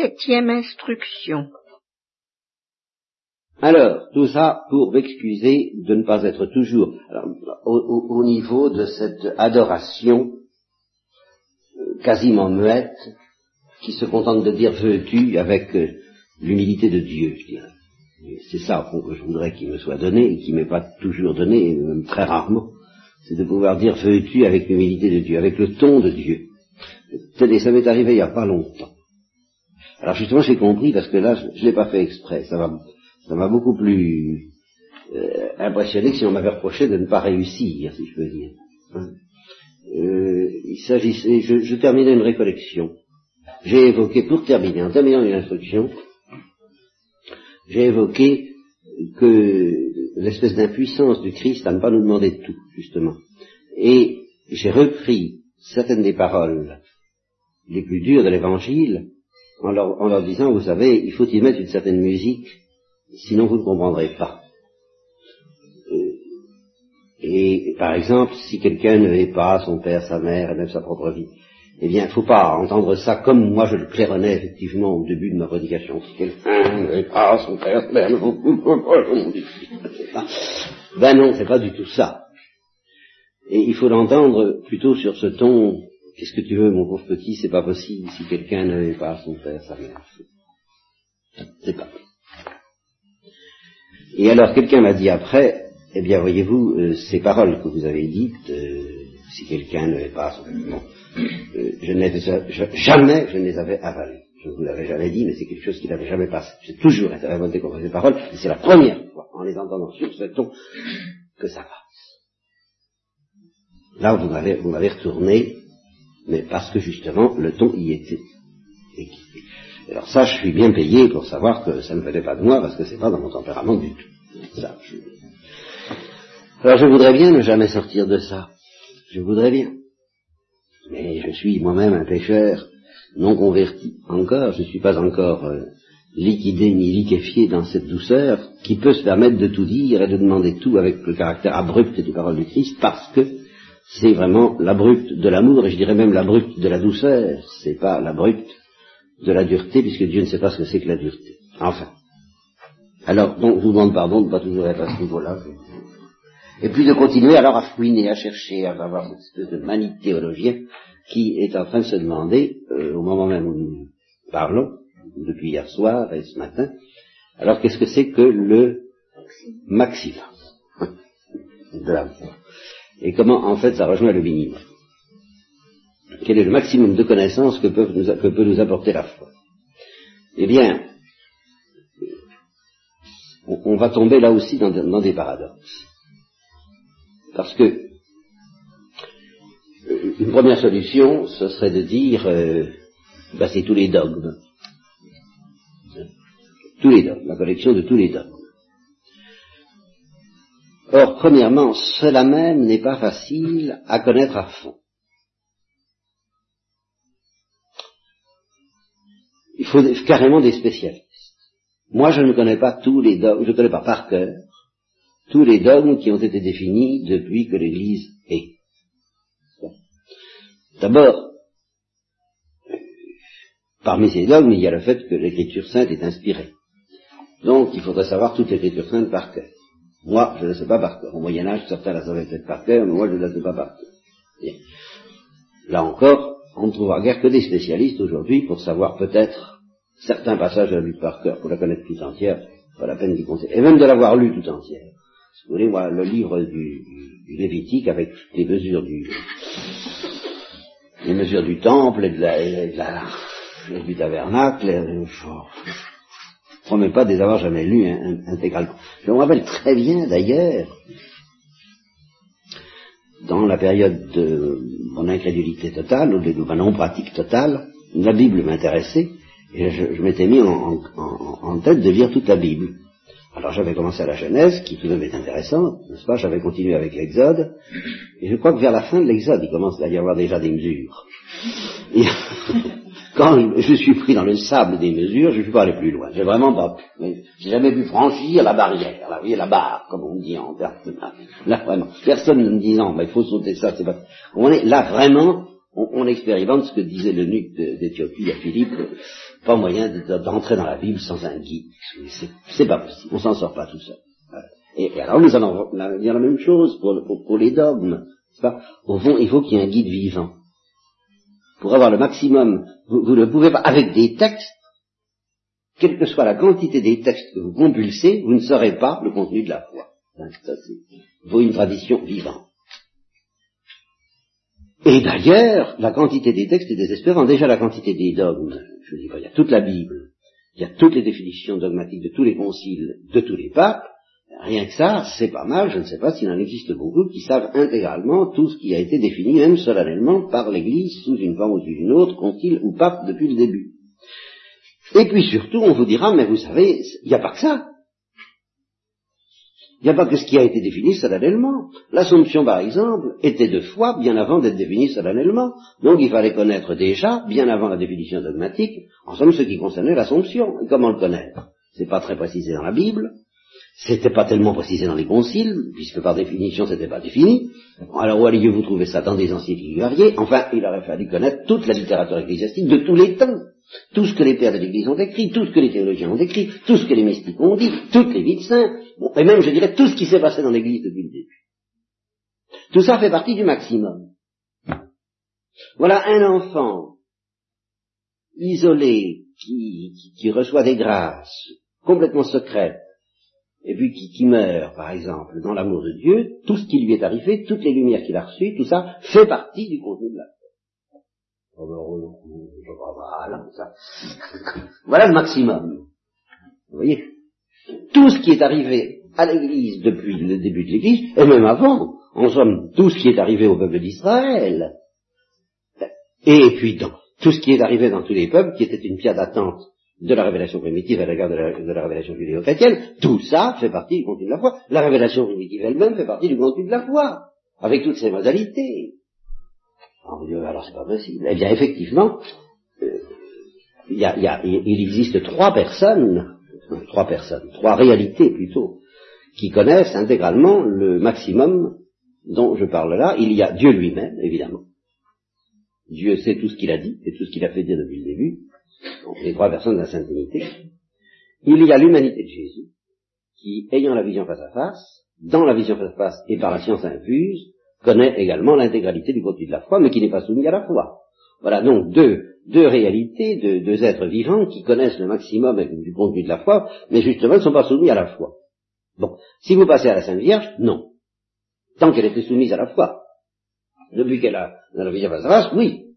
Septième instruction. Alors, tout ça pour m'excuser de ne pas être toujours au, niveau de cette adoration euh, quasiment muette qui se contente de dire veux-tu avec euh, l'humilité de Dieu, je dirais. C'est ça au fond que je voudrais qu'il me soit donné et qui m'est pas toujours donné, même très rarement. C'est de pouvoir dire veux-tu avec l'humilité de Dieu, avec le ton de Dieu. Et ça m'est arrivé il n'y a pas longtemps. Alors justement j'ai compris parce que là je ne l'ai pas fait exprès. Ça m'a beaucoup plus euh, impressionné que si on m'avait reproché de ne pas réussir, si je peux dire. Hein. Euh, il s'agissait, je, je, terminais une récollection. J'ai évoqué, pour terminer, en terminant une instruction, j'ai évoqué que l'espèce d'impuissance du Christ à ne pas nous demander tout, justement. Et j'ai repris certaines des paroles les plus dures de l'Évangile en leur, en leur disant, vous savez, il faut y mettre une certaine musique sinon vous ne comprendrez pas. Euh, et par exemple, si quelqu'un ne hait pas son père, sa mère et même sa propre vie, eh bien, il ne faut pas entendre ça comme moi je le claironnais effectivement au début de ma prédication. Si quelqu'un ne pas son père, sa mère, ben non, c'est pas du tout ça. Et il faut l'entendre plutôt sur ce ton, qu'est-ce que tu veux, mon pauvre petit, c'est pas possible si quelqu'un ne hait pas son père, sa mère. C'est pas possible. Et alors quelqu'un m'a dit après, eh bien voyez-vous, euh, ces paroles que vous avez dites, euh, si quelqu'un ne l'avait pas, euh, je jamais je ne les avais avalées. Je ne vous l'avais jamais dit, mais c'est quelque chose qui n'avait jamais passé. J'ai toujours été révolté contre ces paroles, et c'est la première fois, en les entendant sur ce ton, que ça passe. Là, vous m'avez, vous m'avez retourné, mais parce que justement, le ton y était. Alors ça, je suis bien payé pour savoir que ça ne venait pas de moi, parce que c'est pas dans mon tempérament du tout. Alors je voudrais bien ne jamais sortir de ça. Je voudrais bien. Mais je suis moi-même un pécheur non converti. Encore, je ne suis pas encore euh, liquidé ni liquéfié dans cette douceur qui peut se permettre de tout dire et de demander tout avec le caractère abrupt des paroles du Christ, parce que c'est vraiment l'abrupt de l'amour, et je dirais même l'abrupt de la douceur, c'est pas l'abrupt de la dureté, puisque Dieu ne sait pas ce que c'est que la dureté. Enfin. Alors, donc, je vous demande pardon de ne pas toujours être à ce niveau-là. Et puis de continuer alors à fouiner, à chercher, à avoir cette espèce de manie théologien qui est en train de se demander, euh, au moment même où nous parlons, depuis hier soir et ce matin, alors qu'est-ce que c'est que le maximum de l'amour? Et comment en fait ça rejoint le minimum quel est le maximum de connaissances que, peut nous, apporter la foi? Eh bien, on, va tomber là aussi dans, des paradoxes. Parce que euh, une première solution, ce serait de dire, euh, bah, c'est tous les dogmes. Tous les dogmes, la collection de tous les dogmes. Or, premièrement, cela même n'est pas facile à connaître à fond. Il faut carrément des spécialistes. Moi, je ne connais pas tous les dogmes, je ne connais pas par cœur tous les dogmes qui ont été définis depuis que l'Église est. D'abord, parmi ces dogmes, il y a le fait que l'Écriture sainte est inspirée. Donc, il faudrait savoir toute l'Écriture sainte par cœur. Moi, je ne la sais pas par cœur. Au Moyen Âge, certains la savaient peut-être par cœur, mais moi, je ne la sais pas par cœur. Là encore, on ne trouvera guère que des spécialistes aujourd'hui pour savoir peut-être certains passages de la Bible par cœur, pour la connaître tout entière, pas la peine d'y compter. Et même de l'avoir lu tout entière. Si vous voulez, moi, le livre du, du Lévitique avec les mesures du, les mesures du temple et de la, et de la et du tabernacle, je ne promets pas de les avoir jamais lus intégralement. Je me rappelle très bien d'ailleurs dans la période de mon incrédulité totale, ou de ma non-pratique totale, la Bible m'intéressait, et je, m'étais mis en, tête de lire toute la Bible. Alors j'avais commencé à la Genèse, qui tout de même est intéressante, n'est-ce pas? J'avais continué avec l'Exode, et je crois que vers la fin de l'Exode, il commence à y avoir déjà des mesures. Quand je suis pris dans le sable des mesures, je ne suis pas allé plus loin. J'ai vraiment pas, j'ai jamais pu franchir la barrière, la, la barre, comme on dit en Là, vraiment. Personne ne me dit non, mais il faut sauter ça, c'est pas, on est là vraiment, on, expérimente ce que disait le nuque d'Éthiopie à Philippe, pas moyen d'entrer dans la Bible sans un guide. C'est pas possible, on s'en sort pas tout seul. Et, alors nous allons dire la même chose pour, les dogmes. Pas? Au fond, il faut qu'il y ait un guide vivant. Pour avoir le maximum, vous, ne pouvez pas, avec des textes, quelle que soit la quantité des textes que vous compulsez, vous ne saurez pas le contenu de la foi. Ça, c'est, vaut une tradition vivante. Et d'ailleurs, la quantité des textes est désespérante. Déjà la quantité des dogmes, je dis pas, il y a toute la Bible, il y a toutes les définitions dogmatiques de tous les conciles, de tous les papes, Rien que ça, c'est pas mal, je ne sais pas s'il en existe beaucoup qui savent intégralement tout ce qui a été défini, même solennellement, par l'Église, sous une forme ou sous une autre, concile ou pape, depuis le début. Et puis surtout, on vous dira, mais vous savez, il n'y a pas que ça. Il n'y a pas que ce qui a été défini solennellement. L'Assomption, par exemple, était de foi bien avant d'être définie solennellement. Donc il fallait connaître déjà, bien avant la définition dogmatique, en somme ce qui concernait l'Assomption. Comment le connaître? C'est pas très précisé dans la Bible. C'était pas tellement précisé dans les conciles, puisque par définition c'était pas défini. Alors où alliez-vous trouver ça? Dans des encycliques variées Enfin, il aurait fallu connaître toute la littérature ecclésiastique de tous les temps. Tout ce que les pères de l'Église ont écrit, tout ce que les théologiens ont écrit, tout ce que les mystiques ont dit, toutes les vies saints, et même, je dirais, tout ce qui s'est passé dans l'Église depuis le début. Tout ça fait partie du maximum. Voilà un enfant isolé qui, qui reçoit des grâces complètement secrètes et puis qui, meurt, par exemple, dans l'amour de Dieu, tout ce qui lui est arrivé, toutes les lumières qu'il a reçues, tout ça fait partie du contenu de la foi. Voilà, voilà le maximum. Vous voyez? Tout ce qui est arrivé à l'Église depuis le début de l'Église, et même avant, en somme, tout ce qui est arrivé au peuple d'Israël, et puis dans tout ce qui est arrivé dans tous les peuples, qui était une pierre d'attente de la révélation primitive à l'égard de la, de la révélation judéo-chrétienne, tout ça fait partie du contenu de la foi. La révélation primitive elle-même fait partie du contenu de la foi, avec toutes ses modalités. Dieu, alors c'est pas possible. Eh bien, effectivement, euh, y a, y a, il existe trois personnes, trois personnes, trois réalités plutôt, qui connaissent intégralement le maximum dont je parle là. Il y a Dieu lui-même, évidemment. Dieu sait tout ce qu'il a dit et tout ce qu'il a fait dire depuis le début donc les trois personnes de la Sainte Trinité, il y a l'humanité de Jésus, qui, ayant la vision face à face, dans la vision face à face et par la science infuse, connaît également l'intégralité du contenu de la foi, mais qui n'est pas soumis à la foi. Voilà donc deux, deux réalités, deux, deux, êtres vivants qui connaissent le maximum du contenu de la foi, mais justement ne sont pas soumis à la foi. Bon, si vous passez à la Sainte Vierge, non. Tant qu'elle était soumise à la foi. Depuis qu'elle a dans la vision face à face, oui.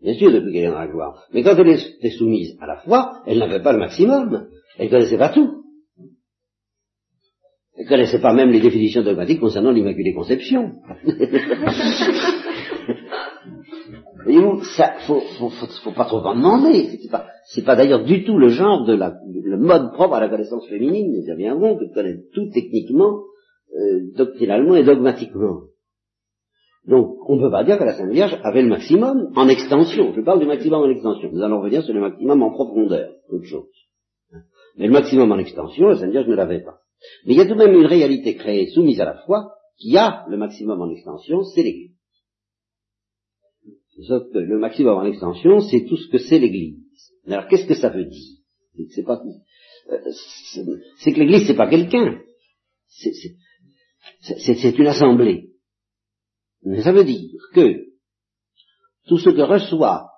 Bien sûr, depuis qu'elle est dans la gloire. Mais quand elle était soumise à la foi, elle n'avait pas le maximum. Elle ne connaissait pas tout. Elle ne connaissait pas même les définitions dogmatiques concernant l'Immaculée Conception. Voyez-vous, ça, faut, faut, faut, pas trop en demander. C'est pas, c'est pas d'ailleurs du tout le genre de la, le mode propre à la connaissance féminine. C'est bien bon de connaître tout techniquement, euh, doctrinalement et dogmatiquement. Donc, on ne peut pas dire que la Sainte Vierge avait le maximum en extension. Je parle du maximum en extension. Nous allons revenir sur le maximum en profondeur, autre chose. Mais le maximum en extension, la Sainte Vierge ne l'avait pas. Mais il y a tout de même une réalité créée, soumise à la foi, qui a le maximum en extension, c'est l'Église. Sauf que le maximum en extension, c'est tout ce que c'est l'Église. Alors, qu'est-ce que ça veut dire? C'est pas, euh, c'est que l'Église, c'est pas quelqu'un. C'est une assemblée. Mais ça veut dire que tout ce que reçoit,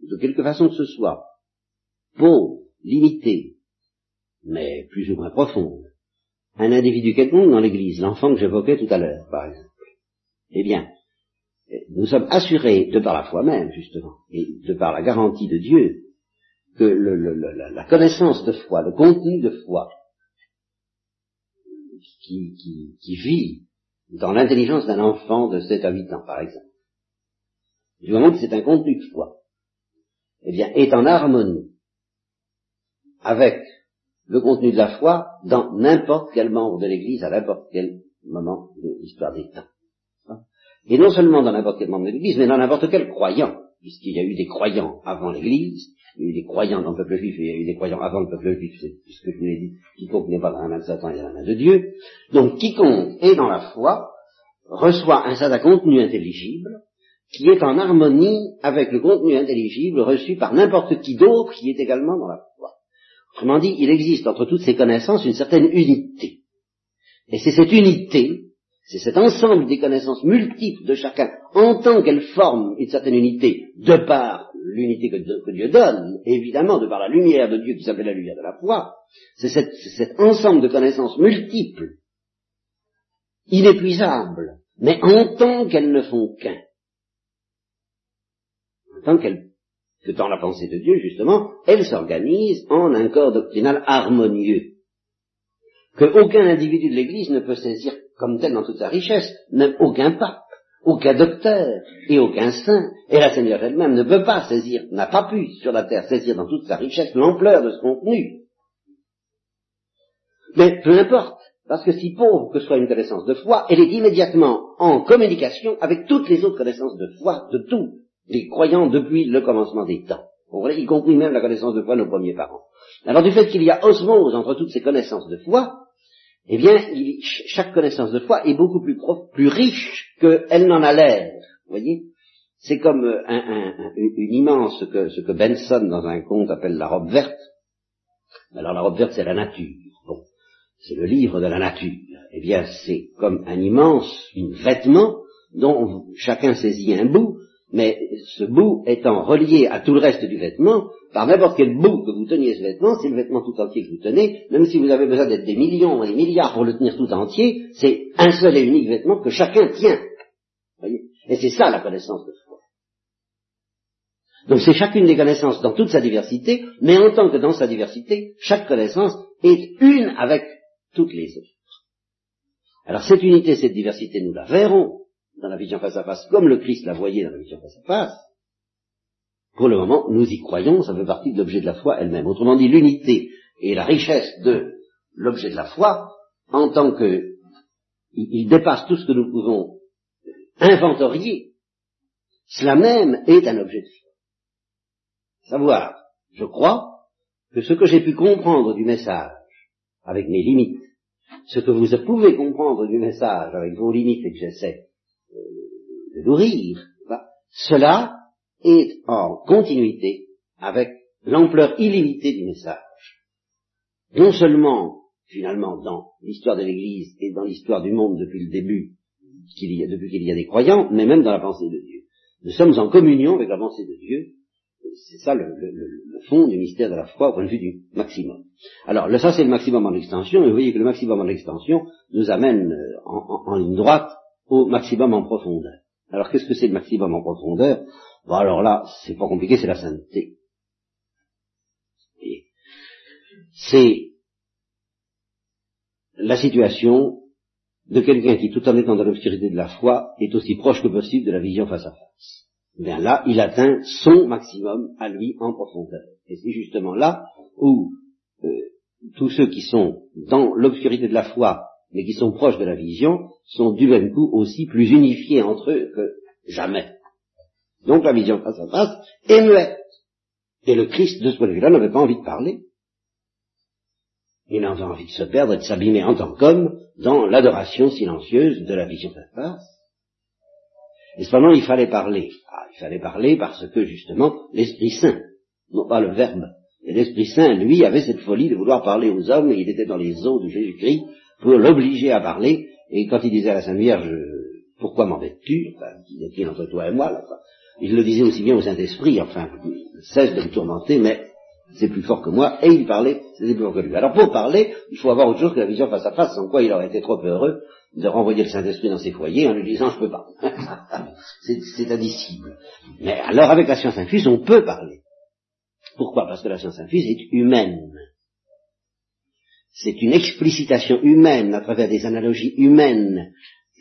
de quelque façon que ce soit, pauvre, limité, mais plus ou moins profonde, un individu quelconque dans l'Église, l'enfant que j'évoquais tout à l'heure, par exemple, eh bien, nous sommes assurés, de par la foi même, justement, et de par la garantie de Dieu, que la, connaissance de foi, le contenu de foi, qui, qui vit dans l'intelligence d'un enfant de 7 à 8 ans, par exemple, du moment que c'est un contenu de foi, eh bien, est en harmonie avec le contenu de la foi dans n'importe quel membre de l'Église à n'importe quel moment de l'histoire des temps. Et non seulement dans n'importe quel membre de l'Église, mais dans n'importe quel croyant, puisqu'il y a eu des croyants avant l'Église, il y a eu des croyants dans le peuple juif et il y a eu des croyants avant le peuple juif, c'est ce que je vous l'ai dit, quiconque n'est pas dans la main de Satan est dans la main de Dieu. Donc quiconque est dans la foi reçoit un certain contenu intelligible qui est en harmonie avec le contenu intelligible reçu par n'importe qui d'autre qui est également dans la foi. Autrement dit, il existe entre toutes ces connaissances une certaine unité. Et c'est cette unité, c'est cet ensemble des connaissances multiples de chacun, en tant qu'elles forment une certaine unité, de par l'unité que, Dieu donne, évidemment, de par la lumière de Dieu qui s'appelle la lumière de la foi, c'est cet ensemble de connaissances multiples, inépuisables, mais en tant qu'elles ne font qu'un. En tant qu'elles que dans la pensée de Dieu, justement, elles s'organisent en un corps doctrinal harmonieux, que aucun individu de l'Église ne peut saisir comme tel dans toute sa richesse, même aucun pape, aucun docteur et aucun saint, et la Seigneur elle-même ne peut pas saisir, n'a pas pu sur la terre saisir dans toute sa richesse l'ampleur de ce contenu. Mais peu importe, parce que si pauvre que soit une connaissance de foi, elle est immédiatement en communication avec toutes les autres connaissances de foi de tous les croyants depuis le commencement des temps. y compris même la connaissance de foi de nos premiers parents. Alors du fait qu'il y a osmose entre toutes ces connaissances de foi, eh bien, chaque connaissance de foi est beaucoup plus, plus riche qu'elle n'en a l'air. Vous voyez? C'est comme euh, une immense, ce que, ce que Benson, dans un conte, appelle la robe verte. Alors la robe verte, c'est la nature. Bon, c'est le livre de la nature. Eh bien, c'est comme un immense, une vêtement dont chacun saisit un bout, mais ce bout étant relié à tout le reste du vêtement, par n'importe quel bout que vous teniez ce vêtement, c'est le vêtement tout entier que vous tenez, même si vous avez besoin d'être des millions et des milliards pour le tenir tout entier, c'est un seul et unique vêtement que chacun tient. Voyez? Et c'est ça la connaissance de foi. Donc c'est chacune des connaissances dans toute sa diversité, mais en tant que dans sa diversité, chaque connaissance est une avec toutes les autres. Alors cette unité, cette diversité, nous la verrons dans la vision face à face, comme le Christ l'a voyé dans la vision face à face, pour le moment, nous y croyons, ça fait partie de l'objet de la foi elle-même. Autrement dit, l'unité et la richesse de l'objet de la foi, en tant que il dépasse tout ce que nous pouvons inventorier, cela même est un objet de foi. Savoir, je crois, que ce que j'ai pu comprendre du message, avec mes limites, ce que vous pouvez comprendre du message avec vos limites et que j'essaie euh, de nourrir, cela est en continuité avec l'ampleur illimitée du message. Non seulement, finalement, dans l'histoire de l'Église et dans l'histoire du monde depuis le début, qu'il y a, depuis qu'il y a des croyants, mais même dans la pensée de Dieu. Nous sommes en communion avec la pensée de Dieu. C'est ça le, fond du mystère de la foi au point de vue du maximum. Alors, le, ça c'est le maximum en extension, et vous voyez que le maximum en extension nous amène euh, en ligne droite au maximum en profondeur. Alors qu'est-ce que c'est le maximum en profondeur? Bon alors là, c'est pas compliqué, c'est la sainteté. C'est la situation de quelqu'un qui, tout en étant dans l'obscurité de la foi, est aussi proche que possible de la vision face à face. Bien là, il atteint son maximum à lui en profondeur. Et c'est justement là où euh, tous ceux qui sont dans l'obscurité de la foi, mais qui sont proches de la vision, sont du même coup aussi plus unifiés entre eux que jamais. Donc la vision face à face est muette. Et le Christ, de ce point de vue-là, n'avait pas envie de parler. Il avait envie de se perdre et de s'abîmer en tant qu'homme dans l'adoration silencieuse de la vision face à face. Et cependant, il fallait parler. Ah, il fallait parler parce que, justement, l'Esprit Saint, non pas le Verbe, et l'Esprit Saint, lui, avait cette folie de vouloir parler aux hommes, et il était dans les eaux de Jésus-Christ pour l'obliger à parler, et quand il disait à la Sainte Vierge, pourquoi m'embêtes-tu? Enfin, Qu'il entre toi et moi, là, il le disait aussi bien au Saint-Esprit, enfin, cesse de me tourmenter, mais c'est plus fort que moi, et il parlait, c'était plus fort que lui. Alors pour parler, il faut avoir autre chose que la vision face à face, sans quoi il aurait été trop heureux de renvoyer le Saint-Esprit dans ses foyers en lui disant je peux pas. c'est indicible. Mais alors avec la science infuse, on peut parler. Pourquoi? Parce que la science infuse est humaine. C'est une explicitation humaine à travers des analogies humaines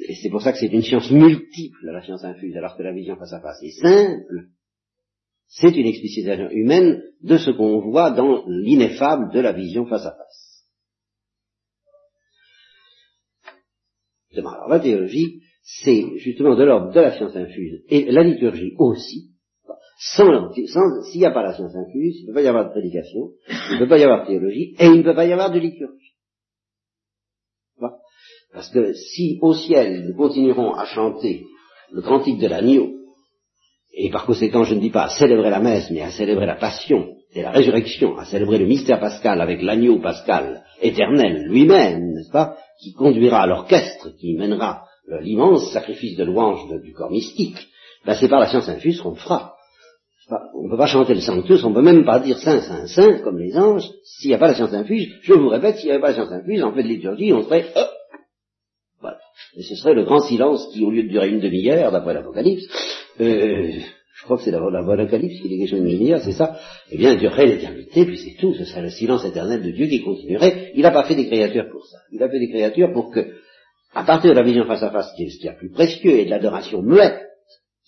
et c'est pour ça que c'est une science multiple, la science infuse, alors que la vision face à face est simple. C'est une explicitation humaine de ce qu'on voit dans l'ineffable de la vision face à face. Alors la théologie, c'est justement de l'ordre de la science infuse, et la liturgie aussi. Sans, s'il n'y a pas la science infuse, il ne peut pas y avoir de prédication, il ne peut pas y avoir de théologie, et il ne peut pas y avoir de liturgie. Parce que si au ciel nous continuerons à chanter le cantique de l'agneau, et par conséquent je ne dis pas à célébrer la messe, mais à célébrer la passion et la résurrection, à célébrer le mystère pascal avec l'agneau pascal éternel lui-même, n'est-ce pas, qui conduira à l'orchestre, qui mènera l'immense sacrifice de louange du corps mystique, ben c'est par la science infuse qu'on le fera. On ne peut pas chanter le Sanctus, on ne peut même pas dire Saint, Saint, Saint, comme les anges, s'il n'y a pas la science infuse. Je vous répète, s'il n'y avait pas la science infuse, en fait de liturgie, on serait... Euh, voilà. Et ce serait le grand silence qui, au lieu de durer une demi-heure, d'après l'Apocalypse, euh, je crois que c'est l'Apocalypse qui est question d'une demi-heure, c'est ça, eh bien, durerait l'éternité, puis c'est tout, ce serait le silence éternel de Dieu qui continuerait. Il n'a pas fait des créatures pour ça. Il a fait des créatures pour que, à partir de la vision face à face, qui est ce qu'il y a plus précieux, et de l'adoration muette,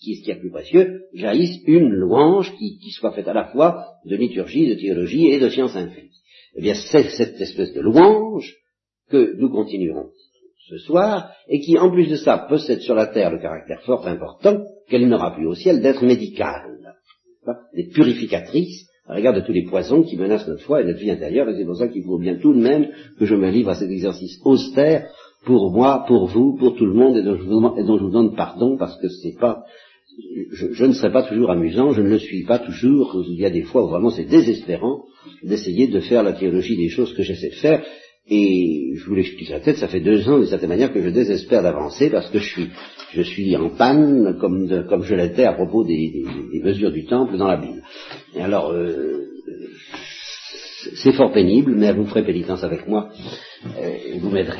qui est ce qui est plus précieux, jaillisse une louange qui, soit faite à la fois de liturgie, de théologie et de science infuse. Eh bien, c'est cette espèce de louange que nous continuerons ce soir, et qui, en plus de ça, possède sur la terre le caractère fort important qu'elle n'aura plus au ciel d'être médicale, des purificatrices à l'égard de tous les poisons qui menacent notre foi et notre vie intérieure, et c'est pour ça qu'il faut bien tout de même que je me livre à cet exercice austère pour moi, pour vous, pour tout le monde, et dont je vous, et dont je vous donne pardon, parce que c'est pas je, ne serai pas toujours amusant, je ne le suis pas toujours. Il y a des fois où vraiment c'est désespérant d'essayer de faire la théologie des choses que j'essaie de faire. Et je vous l'explique la tête, ça fait deux ans d'une certaine manière que je désespère d'avancer parce que je suis, je suis en panne comme, comme je l'étais à propos des, mesures du temple dans la Bible. Et alors, euh, c'est fort pénible, mais vous ferez pénitence avec moi euh, et vous m'aiderez.